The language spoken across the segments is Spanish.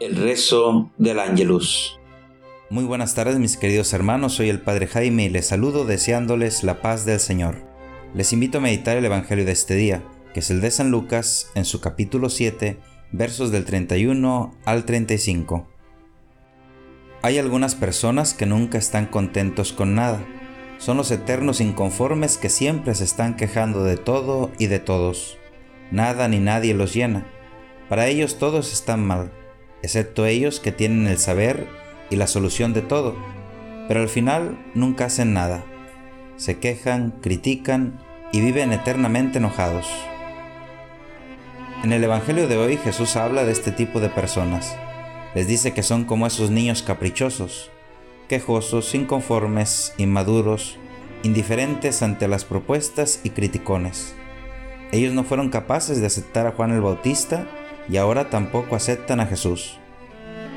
El rezo del Ángelus. Muy buenas tardes mis queridos hermanos, soy el Padre Jaime y les saludo deseándoles la paz del Señor. Les invito a meditar el Evangelio de este día, que es el de San Lucas en su capítulo 7, versos del 31 al 35. Hay algunas personas que nunca están contentos con nada. Son los eternos inconformes que siempre se están quejando de todo y de todos. Nada ni nadie los llena. Para ellos todos están mal excepto ellos que tienen el saber y la solución de todo, pero al final nunca hacen nada. Se quejan, critican y viven eternamente enojados. En el Evangelio de hoy Jesús habla de este tipo de personas. Les dice que son como esos niños caprichosos, quejosos, inconformes, inmaduros, indiferentes ante las propuestas y criticones. Ellos no fueron capaces de aceptar a Juan el Bautista y ahora tampoco aceptan a Jesús,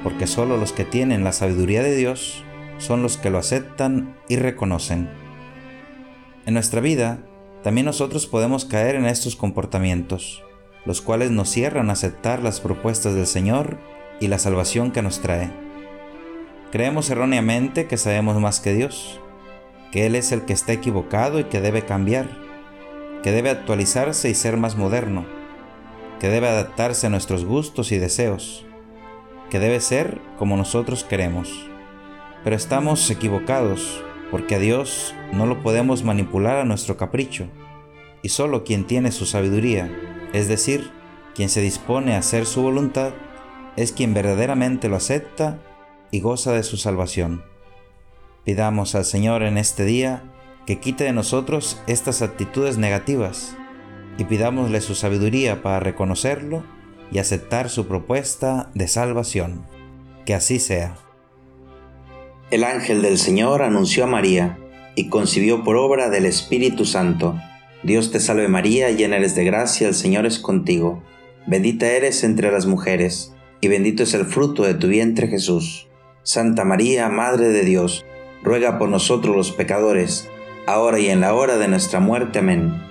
porque solo los que tienen la sabiduría de Dios son los que lo aceptan y reconocen. En nuestra vida, también nosotros podemos caer en estos comportamientos, los cuales nos cierran a aceptar las propuestas del Señor y la salvación que nos trae. Creemos erróneamente que sabemos más que Dios, que Él es el que está equivocado y que debe cambiar, que debe actualizarse y ser más moderno que debe adaptarse a nuestros gustos y deseos, que debe ser como nosotros queremos. Pero estamos equivocados porque a Dios no lo podemos manipular a nuestro capricho, y solo quien tiene su sabiduría, es decir, quien se dispone a hacer su voluntad, es quien verdaderamente lo acepta y goza de su salvación. Pidamos al Señor en este día que quite de nosotros estas actitudes negativas y pidámosle su sabiduría para reconocerlo y aceptar su propuesta de salvación. Que así sea. El ángel del Señor anunció a María y concibió por obra del Espíritu Santo. Dios te salve María, llena eres de gracia, el Señor es contigo. Bendita eres entre las mujeres, y bendito es el fruto de tu vientre Jesús. Santa María, Madre de Dios, ruega por nosotros los pecadores, ahora y en la hora de nuestra muerte. Amén.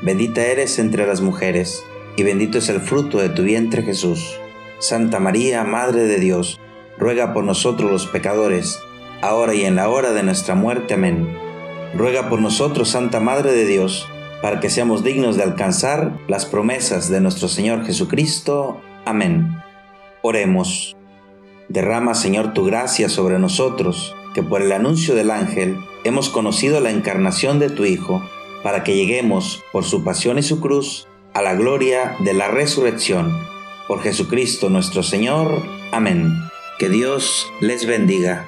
Bendita eres entre las mujeres, y bendito es el fruto de tu vientre Jesús. Santa María, Madre de Dios, ruega por nosotros los pecadores, ahora y en la hora de nuestra muerte. Amén. Ruega por nosotros, Santa Madre de Dios, para que seamos dignos de alcanzar las promesas de nuestro Señor Jesucristo. Amén. Oremos. Derrama, Señor, tu gracia sobre nosotros, que por el anuncio del ángel hemos conocido la encarnación de tu Hijo para que lleguemos por su pasión y su cruz a la gloria de la resurrección. Por Jesucristo nuestro Señor. Amén. Que Dios les bendiga.